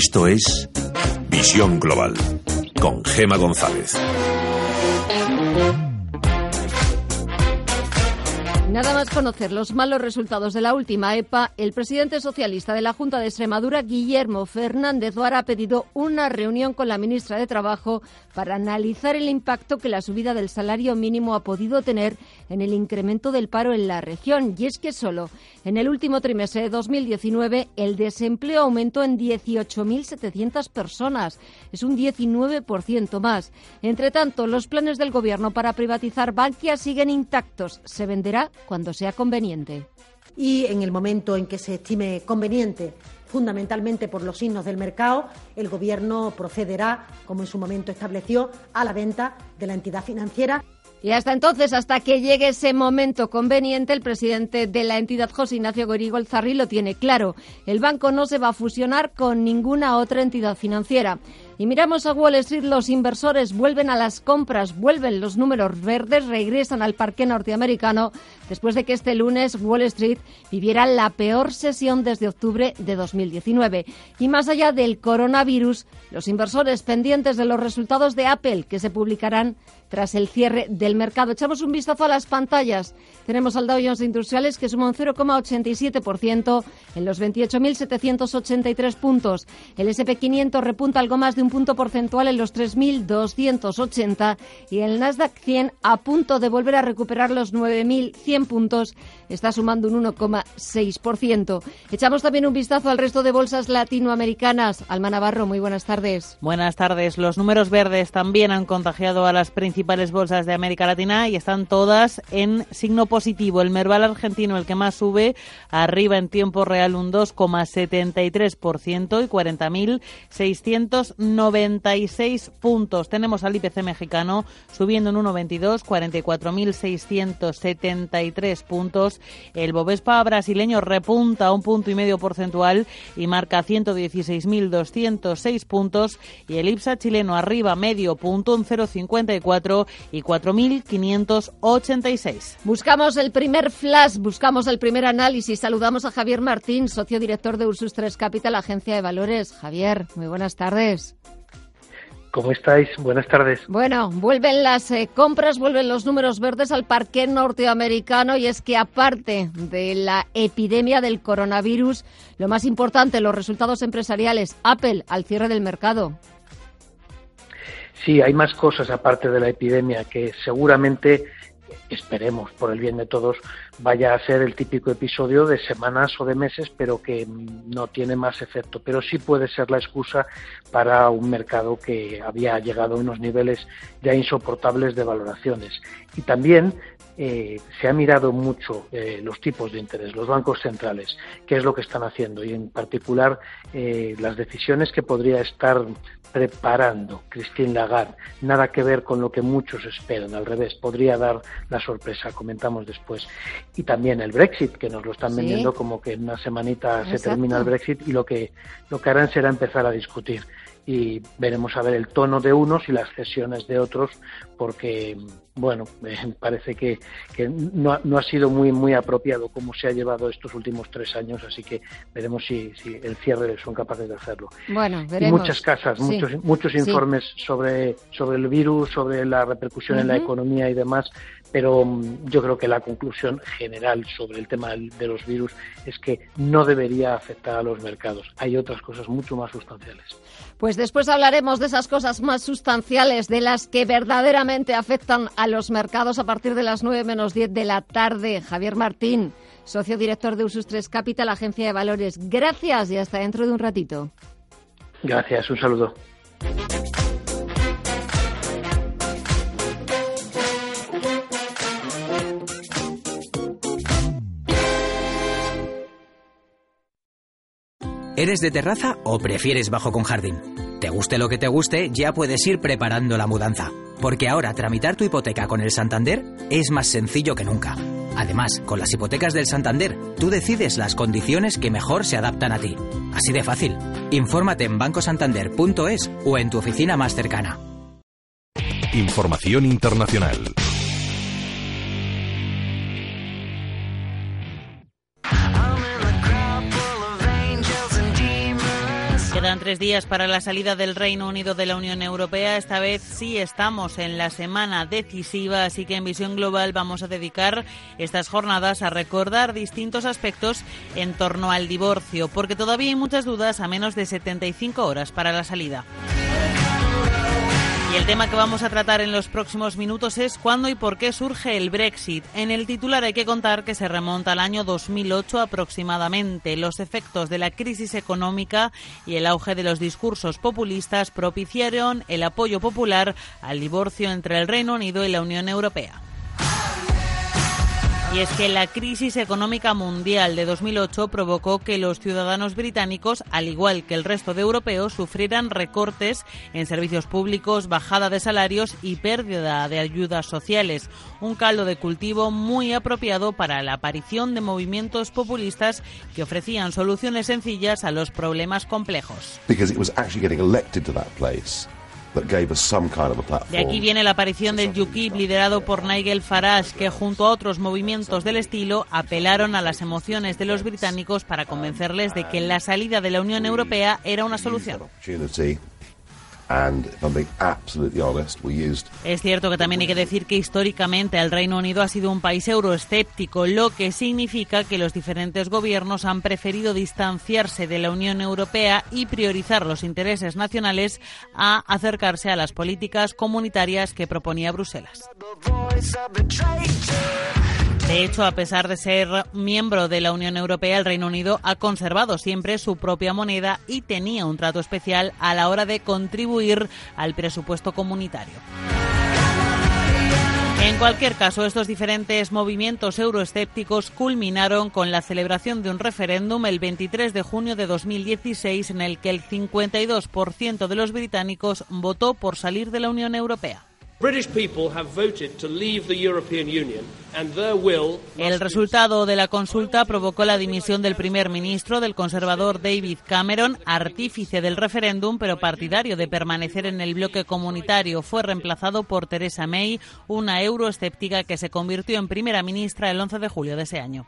Esto es Visión Global con Gema González. Nada más conocer los malos resultados de la última EPA, el presidente socialista de la Junta de Extremadura, Guillermo Fernández Vara, ha pedido una reunión con la ministra de Trabajo para analizar el impacto que la subida del salario mínimo ha podido tener en el incremento del paro en la región. Y es que solo en el último trimestre de 2019 el desempleo aumentó en 18.700 personas. Es un 19% más. Entre tanto, los planes del Gobierno para privatizar Bankia siguen intactos. Se venderá cuando sea conveniente. Y en el momento en que se estime conveniente, fundamentalmente por los signos del mercado, el Gobierno procederá, como en su momento estableció, a la venta de la entidad financiera. Y hasta entonces, hasta que llegue ese momento conveniente, el presidente de la entidad, José Ignacio Gorigo Zarri, lo tiene claro. El banco no se va a fusionar con ninguna otra entidad financiera. Y miramos a Wall Street, los inversores vuelven a las compras, vuelven los números verdes, regresan al parque norteamericano después de que este lunes Wall Street viviera la peor sesión desde octubre de 2019. Y más allá del coronavirus, los inversores pendientes de los resultados de Apple que se publicarán tras el cierre del mercado. Echamos un vistazo a las pantallas. Tenemos al Dow Jones Industriales que suma un 0,87% en los 28.783 puntos. El SP500 repunta algo más de un punto porcentual en los 3.280 y el Nasdaq 100 a punto de volver a recuperar los 9.100 puntos está sumando un 1,6%. Echamos también un vistazo al resto de bolsas latinoamericanas. Alma Navarro, muy buenas tardes. Buenas tardes. Los números verdes también han contagiado a las principales bolsas de América Latina y están todas en signo positivo. El Merval argentino, el que más sube, arriba en tiempo real un 2,73% y 40.696 puntos. Tenemos al IPC mexicano subiendo en 1,22, 44.673 puntos. El Bovespa brasileño repunta un punto y medio porcentual y marca 116.206 puntos. Y el IPSA chileno arriba medio punto, un 0,54 y 4.586. Buscamos el primer flash, buscamos el primer análisis. Saludamos a Javier Martín, socio director de Ursus 3 Capital, agencia de valores. Javier, muy buenas tardes. ¿Cómo estáis? Buenas tardes. Bueno, vuelven las eh, compras, vuelven los números verdes al parque norteamericano y es que aparte de la epidemia del coronavirus, lo más importante, los resultados empresariales, Apple al cierre del mercado. Sí, hay más cosas aparte de la epidemia que seguramente esperemos por el bien de todos, vaya a ser el típico episodio de semanas o de meses, pero que no tiene más efecto. Pero sí puede ser la excusa para un mercado que había llegado a unos niveles ya insoportables de valoraciones. Y también eh, se ha mirado mucho eh, los tipos de interés, los bancos centrales, qué es lo que están haciendo y en particular eh, las decisiones que podría estar preparando Christine Lagarde. Nada que ver con lo que muchos esperan, al revés, podría dar la sorpresa, comentamos después. Y también el Brexit, que nos lo están vendiendo como que en una semanita se termina el Brexit y lo que, lo que harán será empezar a discutir y veremos a ver el tono de unos y las cesiones de otros porque bueno parece que, que no, ha, no, ha sido muy muy apropiado como se ha llevado estos últimos tres años así que veremos si, si el cierre son capaces de hacerlo bueno veremos. Y muchas casas sí. muchos muchos informes sí. sobre sobre el virus sobre la repercusión uh -huh. en la economía y demás pero um, yo creo que la conclusión general sobre el tema de los virus es que no debería afectar a los mercados. Hay otras cosas mucho más sustanciales. Pues después hablaremos de esas cosas más sustanciales, de las que verdaderamente afectan a los mercados a partir de las 9 menos 10 de la tarde. Javier Martín, socio director de Usus 3 Capital, agencia de valores. Gracias y hasta dentro de un ratito. Gracias, un saludo. ¿Eres de terraza o prefieres bajo con jardín? Te guste lo que te guste, ya puedes ir preparando la mudanza. Porque ahora tramitar tu hipoteca con el Santander es más sencillo que nunca. Además, con las hipotecas del Santander, tú decides las condiciones que mejor se adaptan a ti. Así de fácil. Infórmate en bancosantander.es o en tu oficina más cercana. Información internacional. Tres días para la salida del Reino Unido de la Unión Europea. Esta vez sí estamos en la semana decisiva, así que en Visión Global vamos a dedicar estas jornadas a recordar distintos aspectos en torno al divorcio, porque todavía hay muchas dudas a menos de 75 horas para la salida. Y el tema que vamos a tratar en los próximos minutos es cuándo y por qué surge el Brexit. En el titular hay que contar que se remonta al año 2008 aproximadamente. Los efectos de la crisis económica y el auge de los discursos populistas propiciaron el apoyo popular al divorcio entre el Reino Unido y la Unión Europea. Y es que la crisis económica mundial de 2008 provocó que los ciudadanos británicos, al igual que el resto de europeos, sufrieran recortes en servicios públicos, bajada de salarios y pérdida de ayudas sociales. Un caldo de cultivo muy apropiado para la aparición de movimientos populistas que ofrecían soluciones sencillas a los problemas complejos. De aquí viene la aparición del UKIP liderado por Nigel Farage, que junto a otros movimientos del estilo apelaron a las emociones de los británicos para convencerles de que la salida de la Unión Europea era una solución. Es cierto que también hay que decir que históricamente el Reino Unido ha sido un país euroescéptico, lo que significa que los diferentes gobiernos han preferido distanciarse de la Unión Europea y priorizar los intereses nacionales a acercarse a las políticas comunitarias que proponía Bruselas. De hecho, a pesar de ser miembro de la Unión Europea, el Reino Unido ha conservado siempre su propia moneda y tenía un trato especial a la hora de contribuir al presupuesto comunitario. En cualquier caso, estos diferentes movimientos euroescépticos culminaron con la celebración de un referéndum el 23 de junio de 2016 en el que el 52% de los británicos votó por salir de la Unión Europea. El resultado de la consulta provocó la dimisión del primer ministro del conservador David Cameron, artífice del referéndum, pero partidario de permanecer en el bloque comunitario. Fue reemplazado por Theresa May, una euroescéptica que se convirtió en primera ministra el 11 de julio de ese año.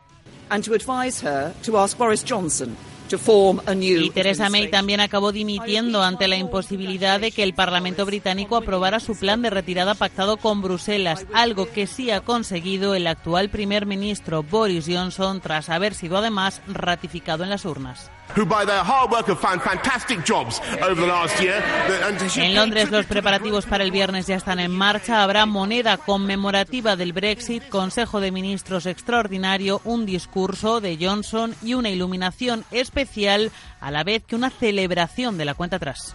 Y Theresa May también acabó dimitiendo ante la imposibilidad de que el Parlamento británico aprobara su plan de retirada pactado con Bruselas, algo que sí ha conseguido el actual primer ministro Boris Johnson tras haber sido además ratificado en las urnas. En Londres los preparativos para el viernes ya están en marcha. Habrá moneda conmemorativa del Brexit, Consejo de Ministros extraordinario, un discurso de Johnson y una iluminación especial a la vez que una celebración de la cuenta atrás.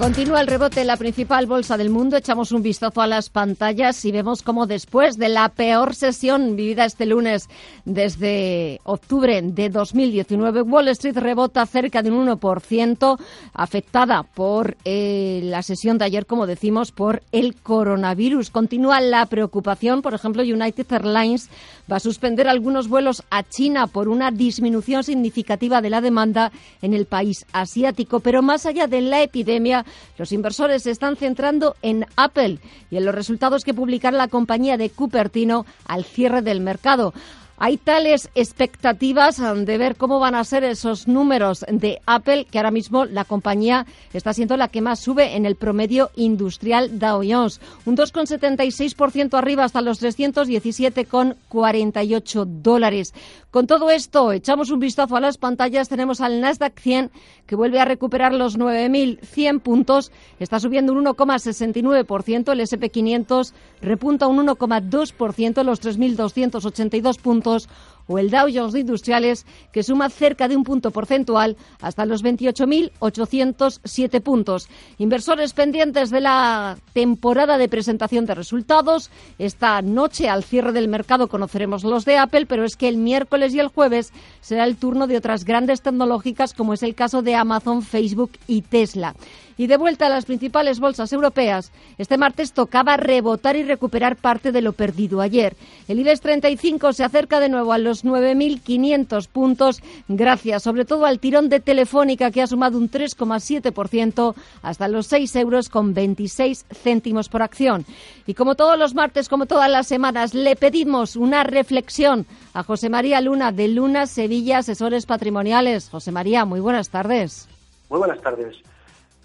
Continúa el rebote en la principal bolsa del mundo. Echamos un vistazo a las pantallas y vemos cómo después de la peor sesión vivida este lunes desde octubre de 2019, Wall Street rebota cerca de un 1%, afectada por eh, la sesión de ayer, como decimos, por el coronavirus. Continúa la preocupación. Por ejemplo, United Airlines va a suspender algunos vuelos a China por una disminución significativa de la demanda en el país asiático. Pero más allá de la epidemia, los inversores se están centrando en Apple y en los resultados que publicará la compañía de Cupertino al cierre del mercado. Hay tales expectativas um, de ver cómo van a ser esos números de Apple que ahora mismo la compañía está siendo la que más sube en el promedio industrial Dow Jones. Un 2,76% arriba hasta los 317,48 dólares. Con todo esto, echamos un vistazo a las pantallas. Tenemos al Nasdaq 100 que vuelve a recuperar los 9.100 puntos. Está subiendo un 1,69%. El SP500 repunta un 1,2%, los 3.282 puntos políticos o el Dow Jones de Industriales, que suma cerca de un punto porcentual hasta los 28.807 puntos. Inversores pendientes de la temporada de presentación de resultados. Esta noche, al cierre del mercado, conoceremos los de Apple, pero es que el miércoles y el jueves será el turno de otras grandes tecnológicas, como es el caso de Amazon, Facebook y Tesla. Y de vuelta a las principales bolsas europeas, este martes tocaba rebotar y recuperar parte de lo perdido ayer. El IBEX 35 se acerca de nuevo a los 9.500 puntos, gracias sobre todo al tirón de Telefónica, que ha sumado un 3,7% hasta los 6 euros con 26 céntimos por acción. Y como todos los martes, como todas las semanas, le pedimos una reflexión a José María Luna de Luna Sevilla Asesores Patrimoniales. José María, muy buenas tardes. Muy buenas tardes.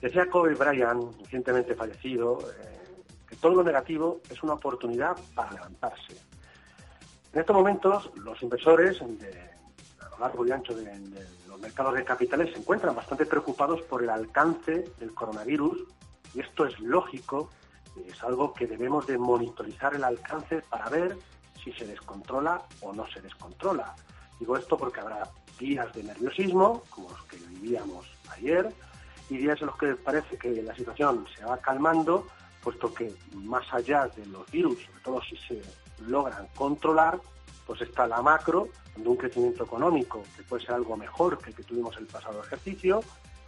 Decía Kobe Bryant, recientemente fallecido, eh, que todo lo negativo es una oportunidad para levantarse. En estos momentos, los inversores a lo largo y ancho de, los mercados de capitales se encuentran bastante preocupados por el alcance del coronavirus y esto es lógico, es algo que debemos de monitorizar el alcance para ver si se descontrola o no se descontrola. Digo esto porque habrá días de nerviosismo, como los que vivíamos ayer, y días en los que parece que la situación se va calmando, puesto que más allá de los virus, sobre todo si se logran controlar, pues está la macro, de un crecimiento económico que puede ser algo mejor que el que tuvimos el pasado ejercicio.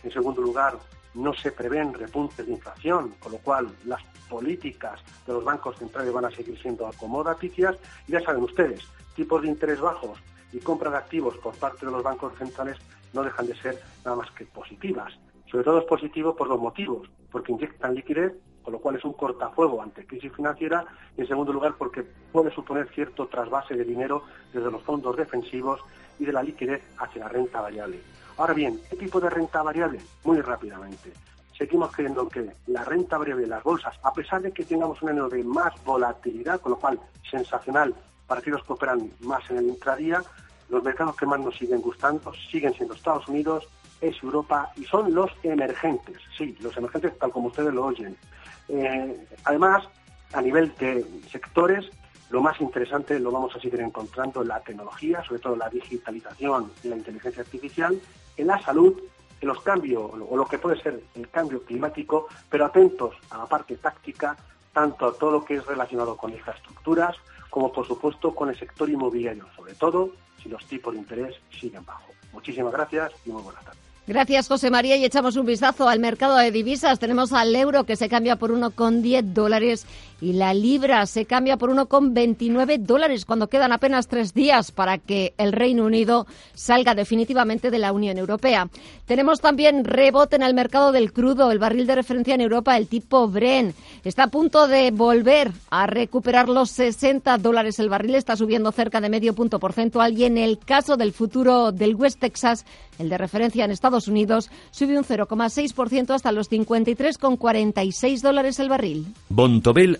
En segundo lugar, no se prevén repuntes de inflación, con lo cual las políticas de los bancos centrales van a seguir siendo acomodaticias. Y ya saben ustedes, tipos de interés bajos y compra de activos por parte de los bancos centrales no dejan de ser nada más que positivas. Sobre todo es positivo por dos motivos, porque inyectan liquidez, con lo cual es un cortafuego ante crisis financiera, y en segundo lugar porque puede suponer cierto trasvase de dinero desde los fondos defensivos y de la liquidez hacia la renta variable. Ahora bien, ¿qué tipo de renta variable? Muy rápidamente. Seguimos creyendo que la renta variable de las bolsas, a pesar de que tengamos un año de más volatilidad, con lo cual sensacional para aquellos que operan más en el intradía, los mercados que más nos siguen gustando siguen siendo Estados Unidos, es Europa y son los emergentes, sí, los emergentes tal como ustedes lo oyen. Eh, además, a nivel de sectores, lo más interesante lo vamos a seguir encontrando en la tecnología, sobre todo la digitalización y la inteligencia artificial, en la salud, en los cambios o lo que puede ser el cambio climático, pero atentos a la parte táctica, tanto a todo lo que es relacionado con infraestructuras, como por supuesto con el sector inmobiliario, sobre todo si los tipos de interés siguen bajo. Muchísimas gracias y muy buenas tardes. Gracias, José María. Y echamos un vistazo al mercado de divisas. Tenemos al euro que se cambia por 1,10 dólares y la libra se cambia por 1,29 dólares cuando quedan apenas tres días para que el Reino Unido salga definitivamente de la Unión Europea. Tenemos también rebote en el mercado del crudo. El barril de referencia en Europa, el tipo Bren, está a punto de volver a recuperar los 60 dólares el barril. Está subiendo cerca de medio punto porcentual y en el caso del futuro del West Texas, el de referencia en Estados Unidos sube un 0,6% hasta los 53,46 dólares el barril. Bontobel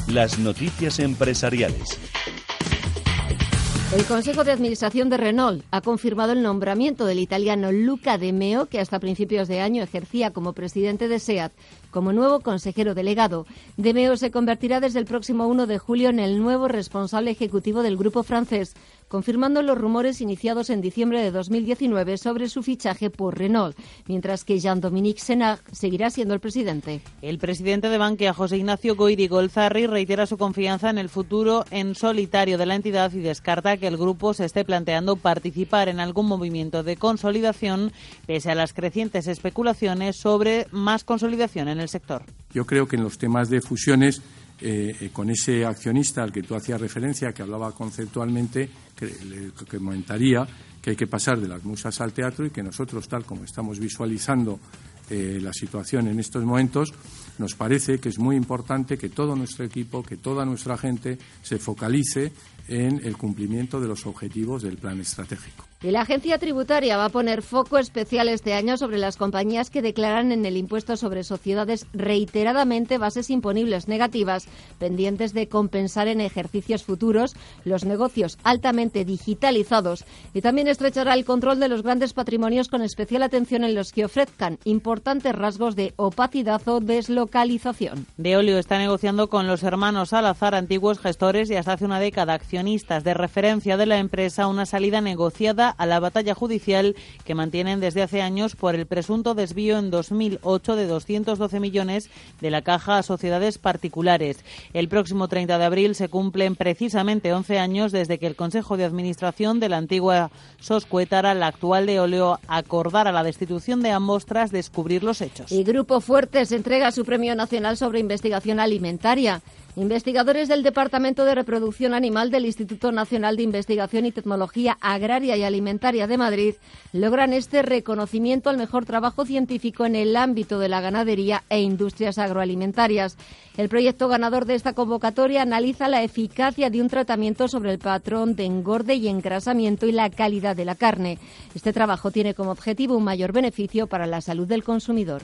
las noticias empresariales. El Consejo de Administración de Renault ha confirmado el nombramiento del italiano Luca De Meo, que hasta principios de año ejercía como presidente de SEAT, como nuevo consejero delegado. De Meo se convertirá desde el próximo 1 de julio en el nuevo responsable ejecutivo del grupo francés, confirmando los rumores iniciados en diciembre de 2019 sobre su fichaje por Renault, mientras que Jean-Dominique Senard seguirá siendo el presidente. El presidente de Bankia, José Ignacio Goiri Golzarri, reitera su confianza en el futuro en solitario de la entidad y descarta que el grupo se esté planteando participar en algún movimiento de consolidación, pese a las crecientes especulaciones sobre más consolidación en el sector. Yo creo que en los temas de fusiones eh, con ese accionista al que tú hacías referencia, que hablaba conceptualmente, que, le, comentaría que hay que pasar de las musas al teatro y que nosotros, tal como estamos visualizando eh, la situación en estos momentos, nos parece que es muy importante que todo nuestro equipo, que toda nuestra gente se focalice en el cumplimiento de los objetivos del plan estratégico. Y la agencia tributaria va a poner foco especial este año sobre las compañías que declaran en el impuesto sobre sociedades reiteradamente bases imponibles negativas, pendientes de compensar en ejercicios futuros los negocios altamente digitalizados. Y también estrechará el control de los grandes patrimonios con especial atención en los que ofrezcan importantes rasgos de opacidad o deslocalización. Deolio está negociando con los hermanos Salazar, antiguos gestores y hasta hace una década accionistas de referencia de la empresa, una salida negociada a la batalla judicial que mantienen desde hace años por el presunto desvío en 2008 de 212 millones de la caja a sociedades particulares. El próximo 30 de abril se cumplen precisamente 11 años desde que el Consejo de Administración de la antigua Soscuétara, la actual de Oleo, acordara la destitución de ambos tras descubrir los hechos. Y Grupo Fuertes entrega su Premio Nacional sobre Investigación Alimentaria. Investigadores del Departamento de Reproducción Animal del Instituto Nacional de Investigación y Tecnología Agraria y Alimentaria de Madrid logran este reconocimiento al mejor trabajo científico en el ámbito de la ganadería e industrias agroalimentarias. El proyecto ganador de esta convocatoria analiza la eficacia de un tratamiento sobre el patrón de engorde y engrasamiento y la calidad de la carne. Este trabajo tiene como objetivo un mayor beneficio para la salud del consumidor.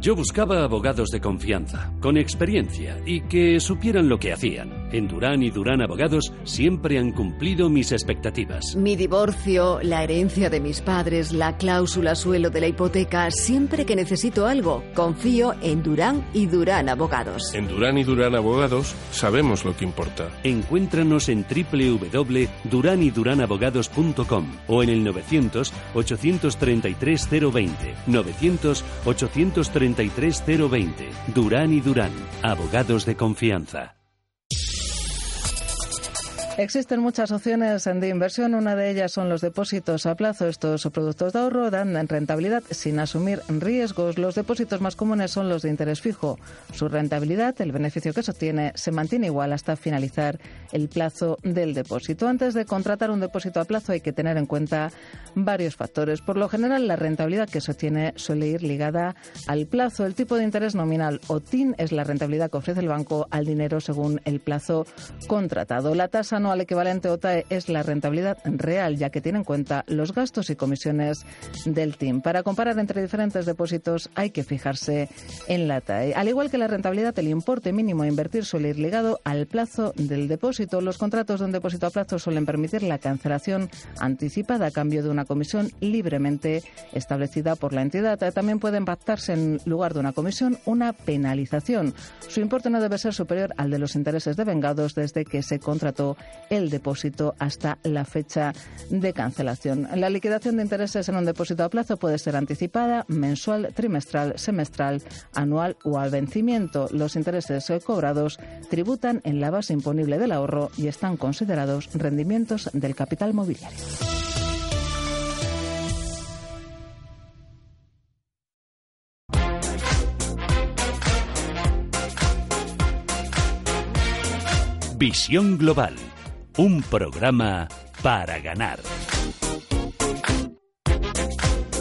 Yo buscaba abogados de confianza, con experiencia y que supieran lo que hacían. En Durán y Durán Abogados siempre han cumplido mis expectativas. Mi divorcio, la herencia de mis padres, la cláusula suelo de la hipoteca, siempre que necesito algo, confío en Durán y Durán Abogados. En Durán y Durán Abogados sabemos lo que importa. Encuéntranos en www.duranyduranabogados.com o en el 900 833 020. 900 833 33020. Durán y Durán, abogados de confianza. Existen muchas opciones de inversión. Una de ellas son los depósitos a plazo. Estos productos de ahorro dan rentabilidad sin asumir riesgos. Los depósitos más comunes son los de interés fijo. Su rentabilidad, el beneficio que se obtiene, se mantiene igual hasta finalizar el plazo del depósito. Antes de contratar un depósito a plazo hay que tener en cuenta varios factores. Por lo general, la rentabilidad que se obtiene suele ir ligada al plazo. El tipo de interés nominal o TIN es la rentabilidad que ofrece el banco al dinero según el plazo contratado. La tasa anual equivalente OTAE es la rentabilidad real, ya que tiene en cuenta los gastos y comisiones del TIM. Para comparar entre diferentes depósitos hay que fijarse en la TAE. Al igual que la rentabilidad, el importe mínimo a invertir suele ir ligado al plazo del depósito. Los contratos de un depósito a plazo suelen permitir la cancelación anticipada a cambio de una comisión libremente establecida por la entidad. También puede impactarse en lugar de una comisión una penalización. Su importe no debe ser superior al de los intereses devengados desde que se contrató el depósito hasta la fecha de cancelación. La liquidación de intereses en un depósito a plazo puede ser anticipada, mensual, trimestral, semestral, anual o al vencimiento. Los intereses cobrados tributan en la base imponible del ahorro y están considerados rendimientos del capital mobiliario. Visión Global un programa para ganar.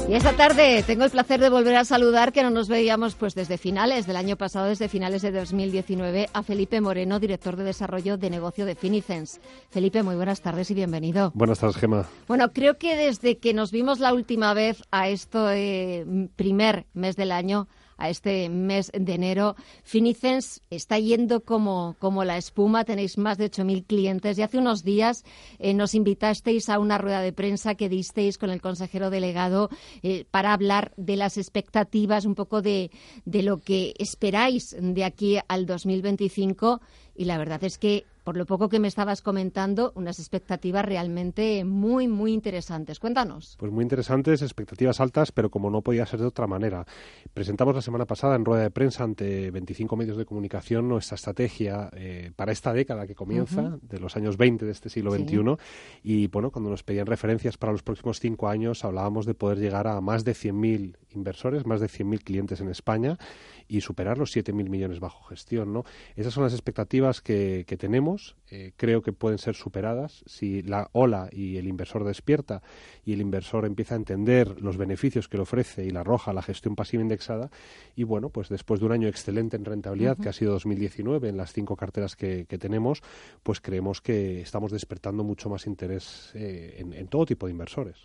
Y esta tarde tengo el placer de volver a saludar, que no nos veíamos pues desde finales del año pasado, desde finales de 2019, a Felipe Moreno, director de desarrollo de negocio de Finicens. Felipe, muy buenas tardes y bienvenido. Buenas tardes, Gema. Bueno, creo que desde que nos vimos la última vez a este primer mes del año, a este mes de enero. Finicens está yendo como, como la espuma, tenéis más de 8.000 clientes y hace unos días eh, nos invitasteis a una rueda de prensa que disteis con el consejero delegado eh, para hablar de las expectativas, un poco de, de lo que esperáis de aquí al 2025 y la verdad es que por lo poco que me estabas comentando, unas expectativas realmente muy, muy interesantes. Cuéntanos. Pues muy interesantes, expectativas altas, pero como no podía ser de otra manera. Presentamos la semana pasada en rueda de prensa ante 25 medios de comunicación nuestra estrategia eh, para esta década que comienza, de los años 20 de este siglo XXI. Y bueno, cuando nos pedían referencias para los próximos cinco años, hablábamos de poder llegar a más de 100.000 inversores, más de 100.000 clientes en España y superar los 7.000 millones bajo gestión. ¿no? Esas son las expectativas que, que tenemos. Eh, creo que pueden ser superadas si la ola y el inversor despierta y el inversor empieza a entender los beneficios que le ofrece y la arroja la gestión pasiva indexada. Y bueno, pues después de un año excelente en rentabilidad, que ha sido 2019 en las cinco carteras que, tenemos, pues creemos que estamos despertando mucho más interés eh, en, todo tipo de inversores.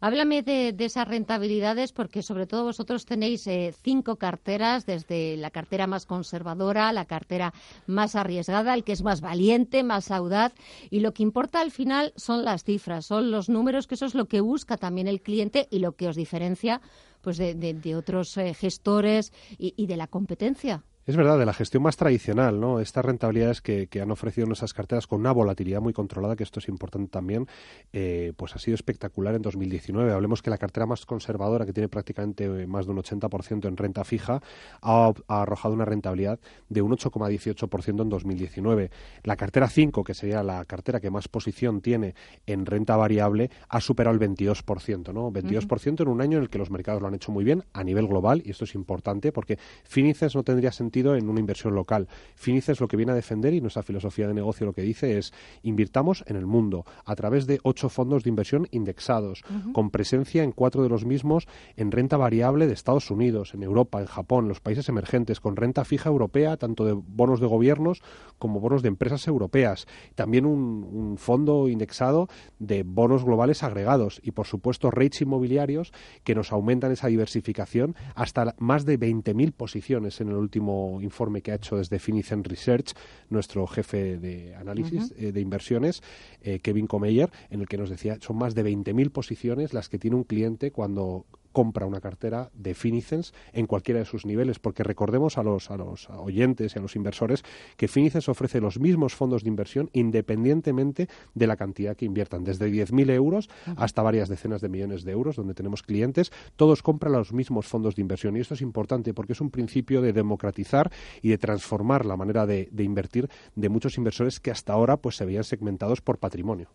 Háblame de, esas rentabilidades porque sobre todo vosotros tenéis eh, cinco carteras desde la cartera más conservadora, la cartera más arriesgada, el que es más valiente, más audaz. Y lo que importa al final son las cifras, son los números, que eso es lo que busca también el cliente y lo que os diferencia pues de, otros eh, gestores y de la competencia. Es verdad, de la gestión más tradicional, ¿no? Estas rentabilidades que, han ofrecido nuestras carteras con una volatilidad muy controlada, que esto es importante también, eh, pues ha sido espectacular en 2019. Hablemos que la cartera más conservadora, que tiene prácticamente eh, más de un 80% en renta fija, ha, arrojado una rentabilidad de un 8,18% en 2019. La cartera 5, que sería la cartera que más posición tiene en renta variable, ha superado el 22%, ¿no? 22% en un año en el que los mercados lo han hecho muy bien a nivel global, y esto es importante porque Finices no tendría sentido en una inversión local. Finices lo que viene a defender y nuestra filosofía de negocio lo que dice es invirtamos en el mundo a través de ocho fondos de inversión indexados, con presencia en cuatro de los mismos en renta variable de Estados Unidos, en Europa, en Japón, los países emergentes, con renta fija europea, tanto de bonos de gobiernos como bonos de empresas europeas. También un, fondo indexado de bonos globales agregados y, por supuesto, rates inmobiliarios que nos aumentan esa diversificación hasta más de 20.000 posiciones en el último informe que ha hecho desde Finicen Research nuestro jefe de análisis eh, de inversiones, eh, Kevin Comeyer, en el que nos decía son más de 20.000 posiciones las que tiene un cliente cuando compra una cartera de Finicens en cualquiera de sus niveles, porque recordemos a los, a los oyentes y a los inversores que Finicens ofrece los mismos fondos de inversión independientemente de la cantidad que inviertan, desde 10.000 euros hasta varias decenas de millones de euros, donde tenemos clientes, todos compran los mismos fondos de inversión. Y esto es importante porque es un principio de democratizar y de transformar la manera de, invertir de muchos inversores que hasta ahora pues se veían segmentados por patrimonio.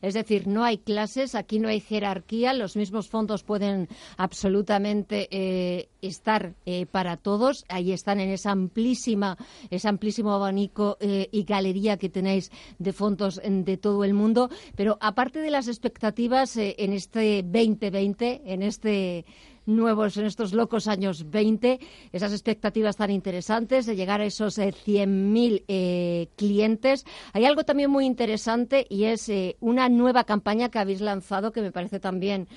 Es decir, no hay clases, aquí no hay jerarquía, los mismos fondos pueden absolutamente eh, estar eh, para todos. Ahí están en esa amplísima, ese amplísimo abanico eh, y galería que tenéis de fondos de todo el mundo. Pero aparte de las expectativas en este 2020, en este nuevos en estos locos años 20, esas expectativas tan interesantes de llegar a esos 100.000 eh, eh, clientes. Hay algo también muy interesante y es eh, una nueva campaña que habéis lanzado que me parece también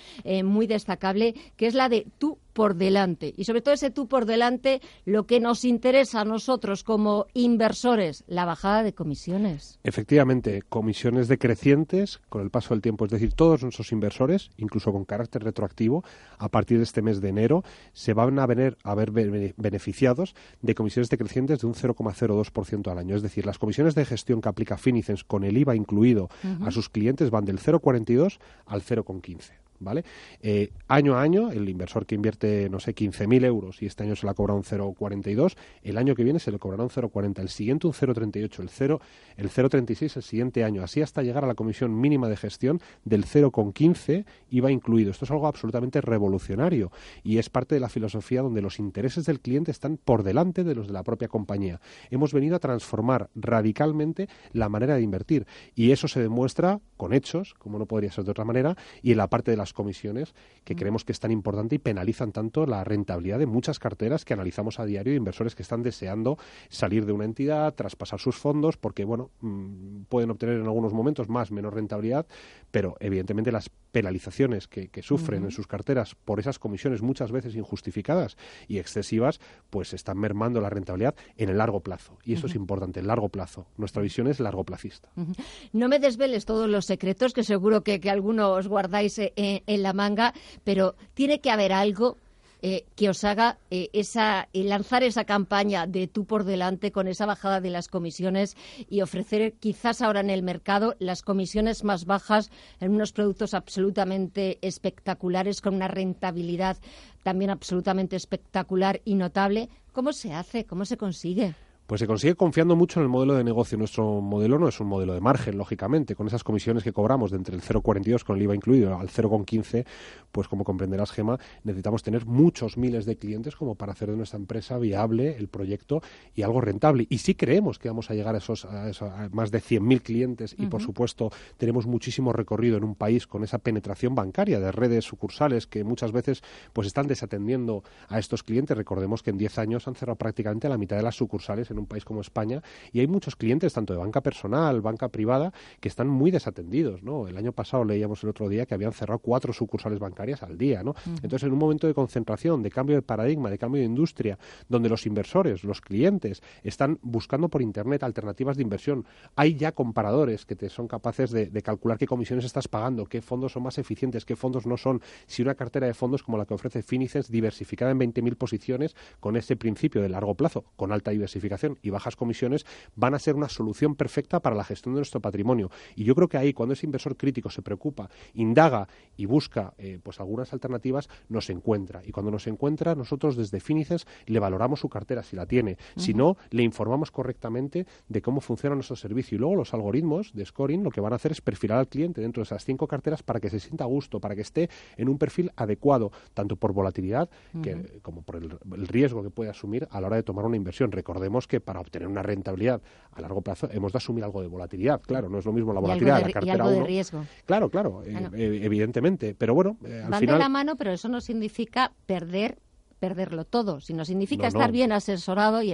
muy destacable, que es la de Tú por delante. Y sobre todo ese tú por delante, lo que nos interesa a nosotros como inversores, la bajada de comisiones. Efectivamente, comisiones decrecientes con el paso del tiempo. Es decir, todos nuestros inversores, incluso con carácter retroactivo, a partir de este mes de enero, se van a, ver, a ver beneficiados de comisiones decrecientes de un 0,02% al año. Es decir, las comisiones de gestión que aplica Finicens con el IVA incluido a sus clientes van del 0,42 al 0,15. ¿Vale? Eh, año a año, el inversor que invierte, no sé, 15.000 euros y este año se la cobra un 0,42, el año que viene se le cobrará un 0,40, el siguiente un 0,38, el 0, el 0,36 el siguiente año, así hasta llegar a la comisión mínima de gestión del 0,15 y IVA incluido. Esto es algo absolutamente revolucionario y es parte de la filosofía donde los intereses del cliente están por delante de los de la propia compañía. Hemos venido a transformar radicalmente la manera de invertir y eso se demuestra con hechos, como no podría ser de otra manera, y en la parte de las comisiones que creemos que es tan importante y penalizan tanto la rentabilidad de muchas carteras que analizamos a diario, inversores que están deseando salir de una entidad, traspasar sus fondos, porque bueno, mm, pueden obtener en algunos momentos más, menos rentabilidad, pero evidentemente las penalizaciones que, sufren en sus carteras por esas comisiones muchas veces injustificadas y excesivas, pues están mermando la rentabilidad en el largo plazo. Y eso es importante, el largo plazo. Nuestra visión es largo placista. No me desveles todos los secretos que seguro que, algunos guardáis eh, en la manga, pero tiene que haber algo eh, que os haga eh, esa, eh, lanzar esa campaña de tú por delante con esa bajada de las comisiones y ofrecer quizás ahora en el mercado las comisiones más bajas en unos productos absolutamente espectaculares con una rentabilidad también absolutamente espectacular y notable. ¿Cómo se hace? ¿Cómo se consigue? Pues se consigue confiando mucho en el modelo de negocio. Nuestro modelo no es un modelo de margen, lógicamente, con esas comisiones que cobramos de entre el 0,42 con el IVA incluido al 0,15, pues como comprenderás, Gema, necesitamos tener muchos miles de clientes como para hacer de nuestra empresa viable el proyecto y algo rentable. Y sí creemos que vamos a llegar a esos, a, más de 100.000 clientes y, por supuesto, tenemos muchísimo recorrido en un país con esa penetración bancaria de redes sucursales que muchas veces pues están desatendiendo a estos clientes. Recordemos que en 10 años han cerrado prácticamente la mitad de las sucursales en un país como España y hay muchos clientes, tanto de banca personal, banca privada, que están muy desatendidos, ¿no? El año pasado leíamos el otro día que habían cerrado cuatro sucursales bancarias al día, ¿no? Entonces, en un momento de concentración, de cambio de paradigma, de cambio de industria, donde los inversores, los clientes, están buscando por Internet alternativas de inversión, hay ya comparadores que te son capaces de, calcular qué comisiones estás pagando, qué fondos son más eficientes, qué fondos no son. Si una cartera de fondos como la que ofrece Finicens, diversificada en 20.000 posiciones, con ese principio de largo plazo, con alta diversificación, y bajas comisiones van a ser una solución perfecta para la gestión de nuestro patrimonio. Y yo creo que ahí, cuando ese inversor crítico se preocupa, indaga y busca eh, pues algunas alternativas, nos encuentra. Y cuando nos encuentra, nosotros desde Finices le valoramos su cartera si la tiene. Si no, le informamos correctamente de cómo funciona nuestro servicio. Y luego los algoritmos de scoring lo que van a hacer es perfilar al cliente dentro de esas cinco carteras para que se sienta a gusto, para que esté en un perfil adecuado, tanto por volatilidad como por el, el riesgo que puede asumir a la hora de tomar una inversión. Recordemos que para obtener una rentabilidad a largo plazo hemos de asumir algo de volatilidad. Claro, no es lo mismo la volatilidad de, la cartera y algo de riesgo. Claro, claro, eh, eh, evidentemente. Pero bueno, eh, al Van de la mano, pero eso no significa perder perderlo todo, sino significa estar bien asesorado y,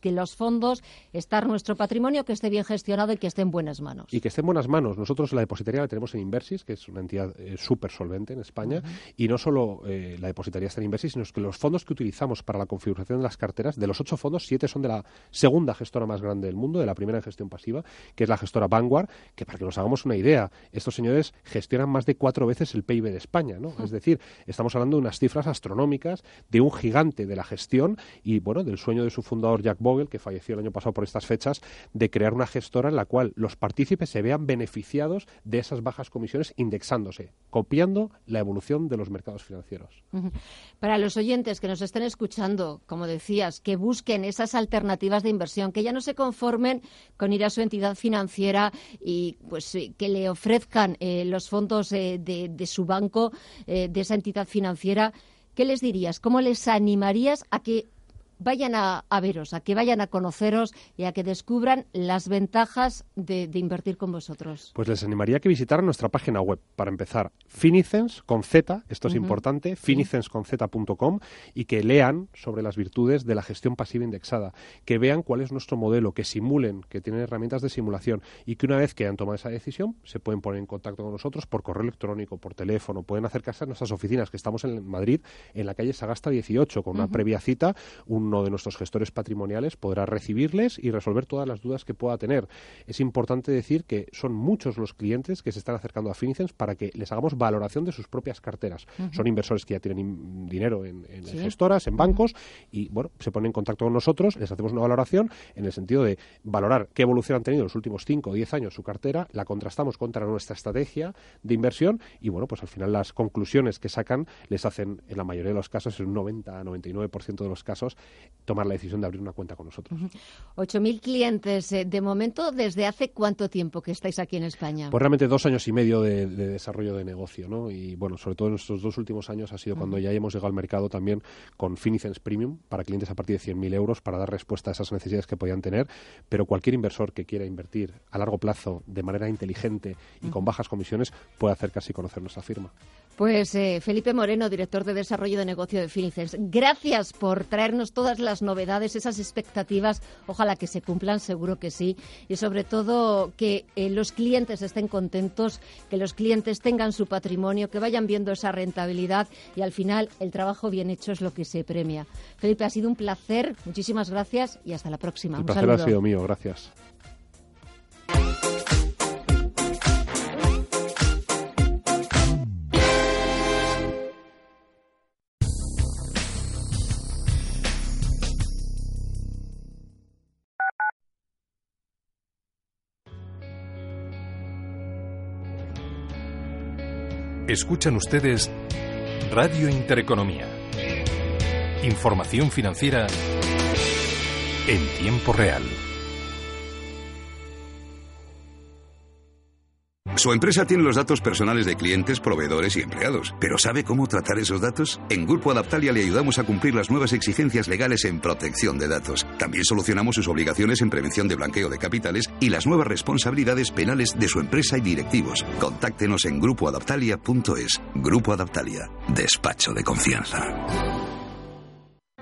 que los fondos, estar nuestro patrimonio, que esté bien gestionado y que esté en buenas manos. Y que esté en buenas manos. Nosotros la depositaría la tenemos en Inversis, que es una entidad eh, súper solvente en España, y no solo eh, la depositaría está en Inversis, sino que los fondos que utilizamos para la configuración de las carteras, de los ocho fondos, siete son de la segunda gestora más grande del mundo, de la primera en gestión pasiva, que es la gestora Vanguard, que para que nos hagamos una idea, estos señores gestionan más de cuatro veces el PIB de España, ¿no? Es decir, estamos hablando de unas cifras astronómicas, de un gigante de la gestión y bueno, del sueño de su fundador Jack Bogle, que falleció el año pasado por estas fechas, de crear una gestora en la cual los partícipes se vean beneficiados de esas bajas comisiones indexándose, copiando la evolución de los mercados financieros. Para los oyentes que nos estén escuchando, como decías, que busquen esas alternativas de inversión, que ya no se conformen con ir a su entidad financiera y pues eh, que le ofrezcan eh, los fondos eh, de, su banco, de esa entidad financiera, ¿qué les dirías? ¿Cómo les animarías a que vayan a, veros, a que vayan a conoceros y a que descubran las ventajas de, invertir con vosotros. Pues les animaría a que visitaran nuestra página web, para empezar, Finicens con Z, esto es importante, finicensconz.com y que lean sobre las virtudes de la gestión pasiva indexada, que vean cuál es nuestro modelo, que simulen, que tienen herramientas de simulación y que una vez que hayan tomado esa decisión se pueden poner en contacto con nosotros por correo electrónico, por teléfono, pueden acercarse a nuestras oficinas que estamos en Madrid, en la calle Sagasta 18, con una previa cita, un uno de nuestros gestores patrimoniales podrá recibirles y resolver todas las dudas que pueda tener. Es importante decir que son muchos los clientes que se están acercando a Finicens para que les hagamos valoración de sus propias carteras. Son inversores que ya tienen dinero en, gestoras, en bancos, y bueno, se ponen en contacto con nosotros, les hacemos una valoración en el sentido de valorar qué evolución han tenido en los últimos 5 o 10 años su cartera, la contrastamos contra nuestra estrategia de inversión y bueno, pues al final las conclusiones que sacan les hacen en la mayoría de los casos, en un 90 99% de los casos, tomar la decisión de abrir una cuenta con nosotros. 8.000 clientes. Eh, de momento, ¿desde hace cuánto tiempo que estáis aquí en España? Pues realmente dos años y medio de, desarrollo de negocio, ¿no? Y bueno, sobre todo en estos dos últimos años ha sido cuando ya hemos llegado al mercado también con Finicens Premium para clientes a partir de 100.000 euros para dar respuesta a esas necesidades que podían tener. Pero cualquier inversor que quiera invertir a largo plazo de manera inteligente y con bajas comisiones puede acercarse y conocer nuestra firma. Pues eh, Felipe Moreno, director de desarrollo de negocio de Finicens, gracias por traernos todas las novedades, esas expectativas. Ojalá que se cumplan, seguro que sí. Y sobre todo que eh, los clientes estén contentos, que los clientes tengan su patrimonio, que vayan viendo esa rentabilidad y al final el trabajo bien hecho es lo que se premia. Felipe, ha sido un placer. Muchísimas gracias y hasta la próxima. El placer ha sido mío. Gracias. Escuchan ustedes Radio Intereconomía. Información financiera en tiempo real. Su empresa tiene los datos personales de clientes, proveedores y empleados, pero ¿sabe cómo tratar esos datos? En Grupo Adaptalia le ayudamos a cumplir las nuevas exigencias legales en protección de datos. También solucionamos sus obligaciones en prevención de blanqueo de capitales y las nuevas responsabilidades penales de su empresa y directivos. Contáctenos en grupoadaptalia.es. Grupo Adaptalia, despacho de confianza.